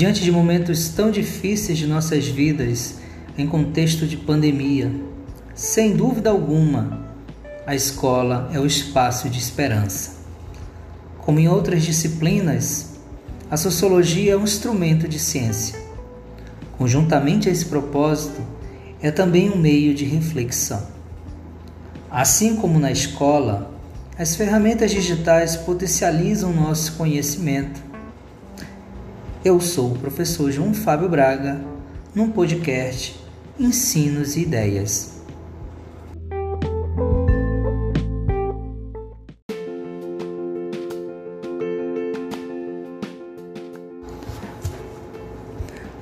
Diante de momentos tão difíceis de nossas vidas, em contexto de pandemia, sem dúvida alguma, a escola é o espaço de esperança. Como em outras disciplinas, a sociologia é um instrumento de ciência. Conjuntamente a esse propósito, é também um meio de reflexão. Assim como na escola, as ferramentas digitais potencializam nosso conhecimento. Eu sou o professor João Fábio Braga, num podcast Ensinos e Ideias.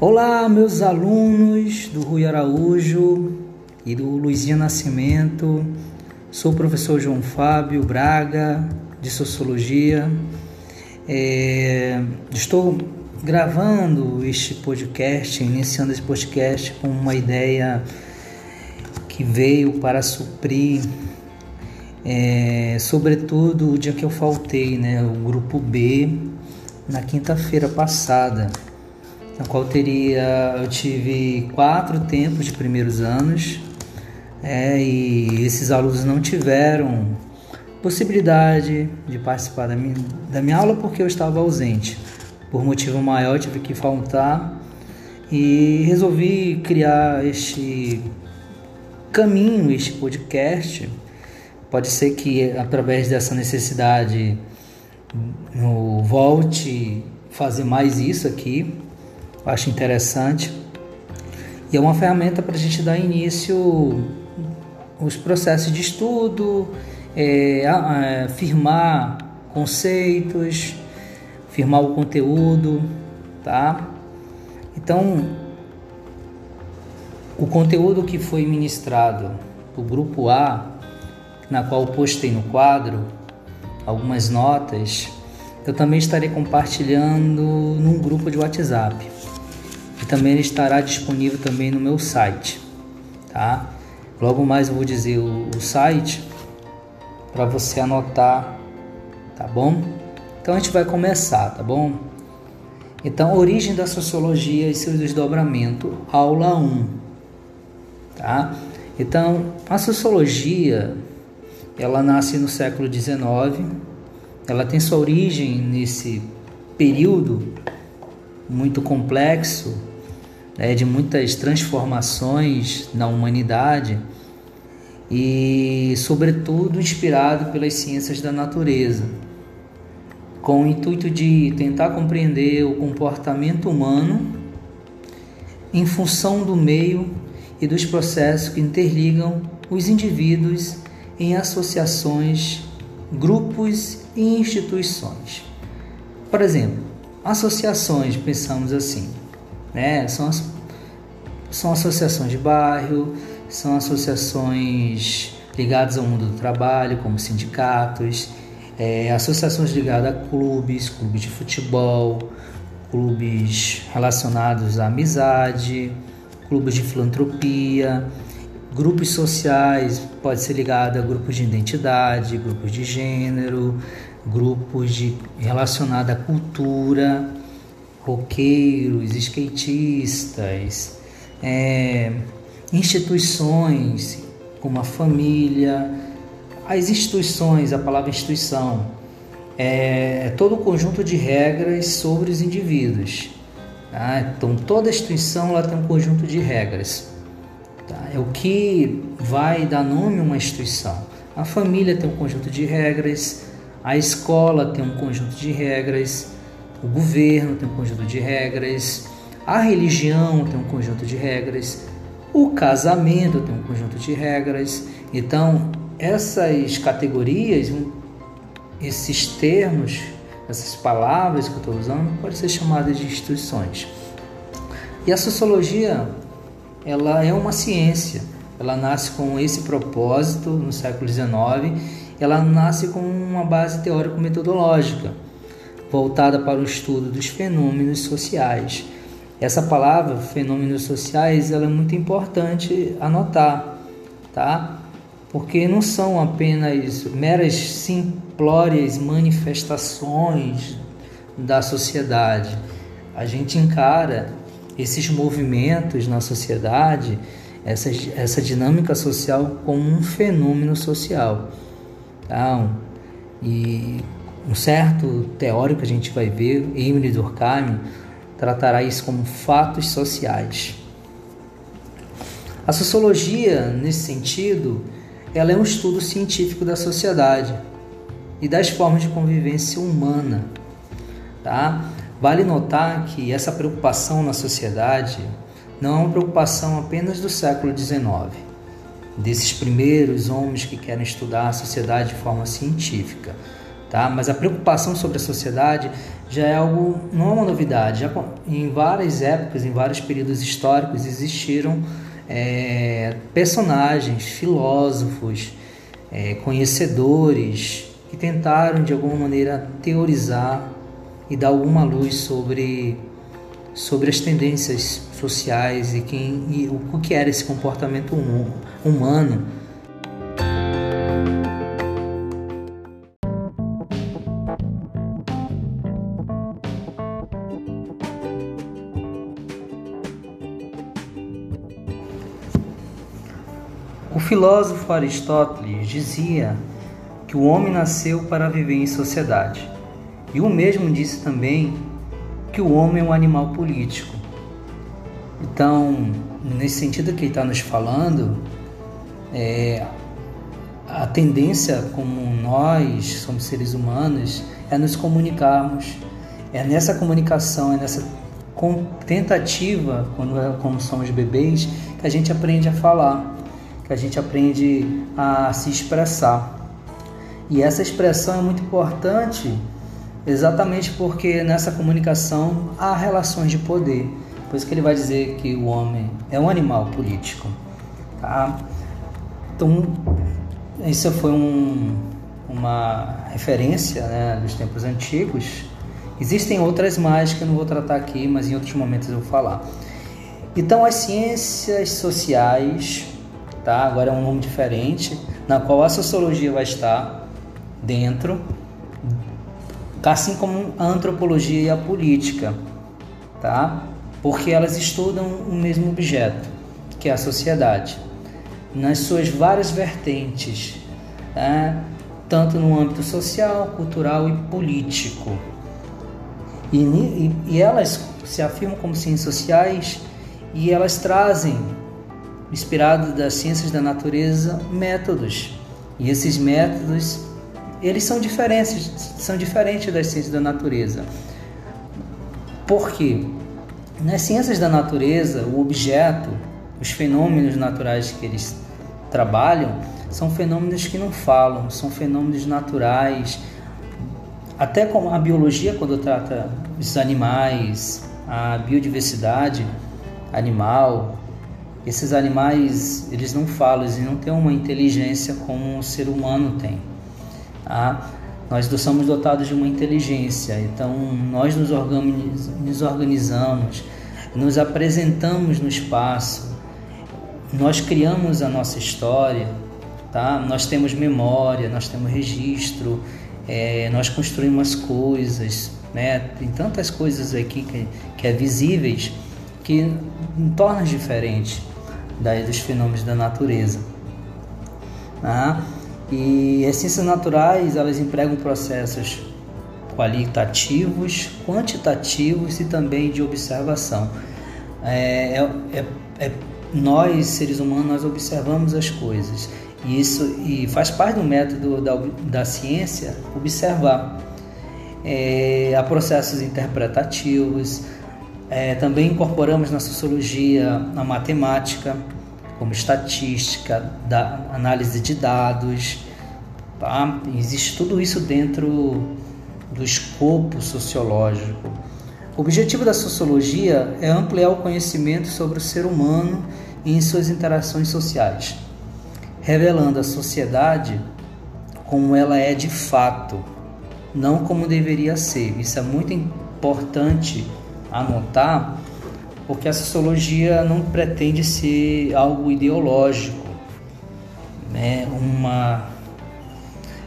Olá, meus alunos do Rui Araújo e do Luizinho Nascimento. Sou o professor João Fábio Braga, de Sociologia. É, estou gravando este podcast, iniciando esse podcast com uma ideia que veio para suprir, é, sobretudo o dia que eu faltei, né, o grupo B, na quinta-feira passada na qual teria eu tive quatro tempos de primeiros anos é, e esses alunos não tiveram possibilidade de participar da minha, da minha aula porque eu estava ausente. Por motivo maior, eu tive que faltar e resolvi criar este caminho, este podcast. Pode ser que através dessa necessidade eu volte fazer mais isso aqui, acho interessante. E é uma ferramenta para a gente dar início aos processos de estudo, é, firmar conceitos, firmar o conteúdo, tá? Então, o conteúdo que foi ministrado o grupo A, na qual postei no quadro algumas notas, eu também estarei compartilhando num grupo de WhatsApp e também estará disponível também no meu site, tá? Logo mais eu vou dizer o, o site para você anotar, tá bom? Então a gente vai começar, tá bom? Então, origem da sociologia e seu desdobramento, aula 1, tá? Então, a sociologia, ela nasce no século XIX, ela tem sua origem nesse período muito complexo né, de muitas transformações na humanidade e, sobretudo, inspirado pelas ciências da natureza, com o intuito de tentar compreender o comportamento humano em função do meio e dos processos que interligam os indivíduos em associações, grupos e instituições. Por exemplo, associações, pensamos assim, né? São, as, são associações de bairro, são associações ligadas ao mundo do trabalho, como sindicatos, é, associações ligadas a clubes, clubes de futebol, clubes relacionados à amizade, clubes de filantropia, grupos sociais, pode ser ligado a grupos de identidade, grupos de gênero, grupos de relacionados à cultura, roqueiros, skatistas, é, instituições como a família, as instituições, a palavra instituição, é, é todo o conjunto de regras sobre os indivíduos. Tá? Então, toda instituição ela tem um conjunto de regras. Tá? É o que vai dar nome a uma instituição. A família tem um conjunto de regras, a escola tem um conjunto de regras, o governo tem um conjunto de regras, a religião tem um conjunto de regras, o casamento tem um conjunto de regras. Então, essas categorias, esses termos, essas palavras que eu estou usando, podem ser chamadas de instituições. E a sociologia, ela é uma ciência. Ela nasce com esse propósito no século XIX. Ela nasce com uma base teórico-metodológica voltada para o estudo dos fenômenos sociais. Essa palavra, fenômenos sociais, ela é muito importante anotar, tá? Porque não são apenas meras simplórias manifestações da sociedade. a gente encara esses movimentos na sociedade, essa, essa dinâmica social como um fenômeno social. Tá? E um certo teórico a gente vai ver, Emily Durkheim, tratará isso como fatos sociais. A sociologia, nesse sentido, ela é um estudo científico da sociedade e das formas de convivência humana. Tá? Vale notar que essa preocupação na sociedade não é uma preocupação apenas do século XIX, desses primeiros homens que querem estudar a sociedade de forma científica tá? Mas a preocupação sobre a sociedade já é algo, não é uma novidade. Já, em várias épocas, em vários períodos históricos, existiram é, personagens, filósofos, é, conhecedores que tentaram de alguma maneira teorizar e dar alguma luz sobre sobre as tendências sociais e, quem, e o que era esse comportamento humano filósofo Aristóteles dizia que o homem nasceu para viver em sociedade. E o mesmo disse também que o homem é um animal político. Então, nesse sentido que ele está nos falando, é, a tendência como nós somos seres humanos é nos comunicarmos. É nessa comunicação, é nessa tentativa, quando como somos bebês, que a gente aprende a falar que a gente aprende a se expressar. E essa expressão é muito importante exatamente porque nessa comunicação há relações de poder. Por isso que ele vai dizer que o homem é um animal político. Tá? Então, isso foi um, uma referência né, dos tempos antigos. Existem outras mais que eu não vou tratar aqui, mas em outros momentos eu vou falar. Então, as ciências sociais tá? Agora é um nome diferente, na qual a sociologia vai estar dentro, assim como a antropologia e a política, tá? Porque elas estudam o mesmo objeto, que é a sociedade, nas suas várias vertentes, né? tanto no âmbito social, cultural e político. E, e, e elas se afirmam como ciências sociais e elas trazem inspirado das ciências da natureza, métodos. E esses métodos, eles são diferentes, são diferentes das ciências da natureza. Por quê? Nas ciências da natureza, o objeto, os fenômenos naturais que eles trabalham, são fenômenos que não falam, são fenômenos naturais. Até como a biologia, quando trata os animais, a biodiversidade animal, esses animais, eles não falam, eles não têm uma inteligência como o ser humano tem. Tá? Nós somos dotados de uma inteligência, então nós nos, organiz, nos organizamos, nos apresentamos no espaço, nós criamos a nossa história, tá? nós temos memória, nós temos registro, é, nós construímos coisas, né? tem tantas coisas aqui que, que é visíveis que torna diferente daí dos fenômenos da natureza. Né? E as ciências naturais elas empregam processos qualitativos, quantitativos e também de observação. É, é, é, é, nós seres humanos nós observamos as coisas e isso e faz parte do método da, da ciência observar. É, há processos interpretativos, é, também incorporamos na sociologia a matemática, como estatística, da análise de dados. Tá? Existe tudo isso dentro do escopo sociológico. O objetivo da sociologia é ampliar o conhecimento sobre o ser humano e em suas interações sociais, revelando a sociedade como ela é de fato, não como deveria ser. Isso é muito importante anotar, porque a sociologia não pretende ser algo ideológico, né? uma,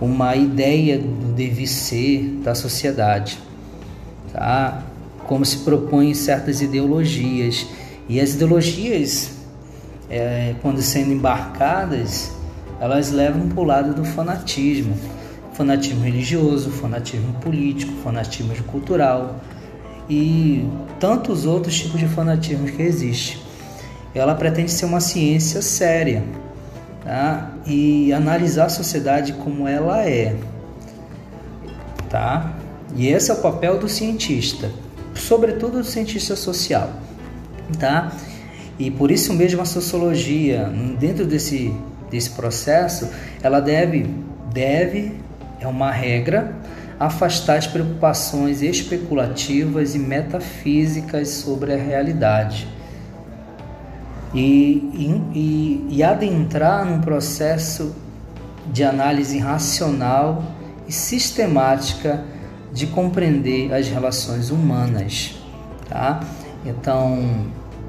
uma ideia do deve ser da sociedade. Tá? como se propõem certas ideologias. E as ideologias, é, quando sendo embarcadas, elas levam para o lado do fanatismo. Fanatismo religioso, fanatismo político, fanatismo cultural e tantos outros tipos de fanatismo que existem. Ela pretende ser uma ciência séria tá? e analisar a sociedade como ela é. Tá? E esse é o papel do cientista, sobretudo do cientista social. Tá? E por isso mesmo a sociologia, dentro desse, desse processo, ela deve, deve, é uma regra, afastar as preocupações especulativas e metafísicas sobre a realidade e, e, e adentrar num processo de análise racional e sistemática de compreender as relações humanas, tá? Então,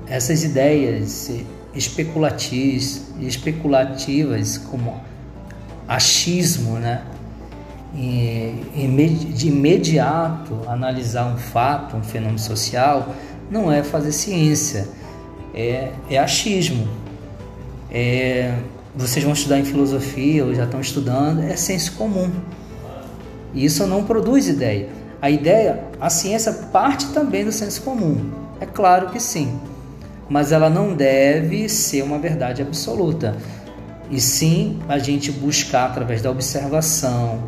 essas ideias especulativas, especulativas como achismo, né? De imediato analisar um fato, um fenômeno social, não é fazer ciência, é, é achismo. É, vocês vão estudar em filosofia ou já estão estudando, é senso comum. E isso não produz ideia. A ideia, a ciência parte também do senso comum. É claro que sim. Mas ela não deve ser uma verdade absoluta. E sim a gente buscar através da observação,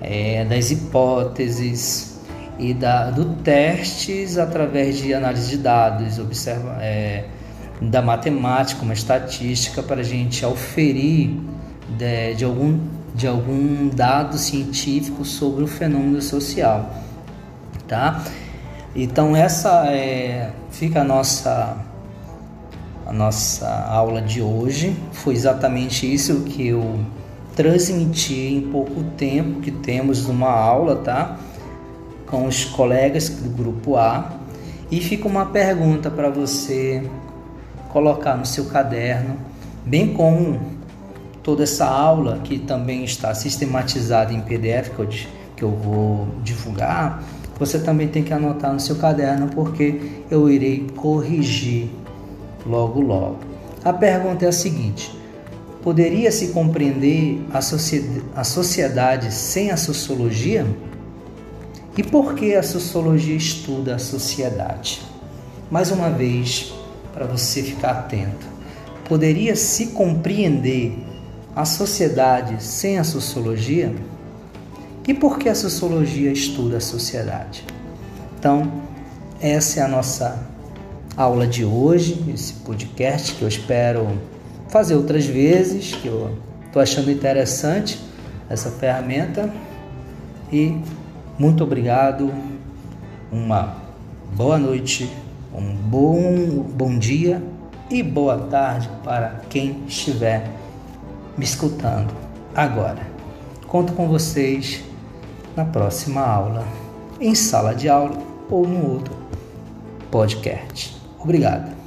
é, das hipóteses e da, do testes através de análise de dados, observa, é, da matemática, uma estatística para a gente auferir de, de, algum, de algum dado científico sobre o fenômeno social, tá? Então essa é, fica a nossa a nossa aula de hoje. Foi exatamente isso que eu transmiti em pouco tempo que temos uma aula, tá? Com os colegas do grupo A. E fica uma pergunta para você colocar no seu caderno, bem como toda essa aula que também está sistematizada em PDF que eu, que eu vou divulgar, você também tem que anotar no seu caderno porque eu irei corrigir logo logo. A pergunta é a seguinte: poderia se compreender a, sociedade, a sociedade sem a sociologia? E por que a sociologia estuda a sociedade? Mais uma vez, para você ficar atento. Poderia se compreender a sociedade sem a sociologia? E por que a sociologia estuda a sociedade? Então, essa é a nossa aula de hoje, esse podcast que eu espero fazer outras vezes, que eu estou achando interessante essa ferramenta. E muito obrigado, uma boa noite um bom, bom dia e boa tarde para quem estiver me escutando agora. Conto com vocês na próxima aula, em sala de aula ou no outro podcast. Obrigado.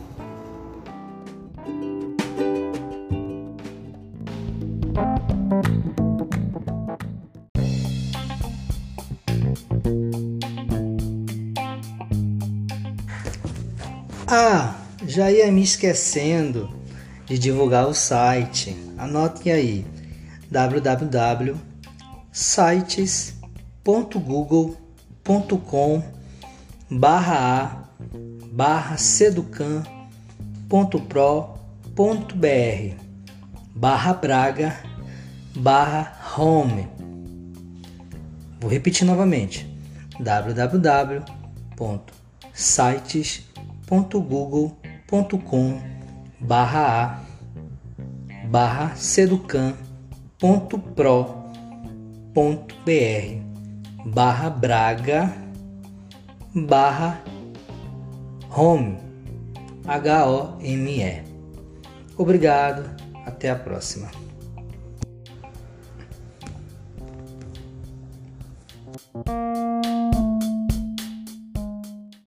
Ia me esquecendo de divulgar o site. Anotem aí: www.sites.google.com barra a barra seducan.pro.br barra braga barra home. Vou repetir novamente: www.sites.google.com www.google.com barra a barra seducan.pro.br barra braga barra home H-O-M-E Obrigado, até a próxima. Música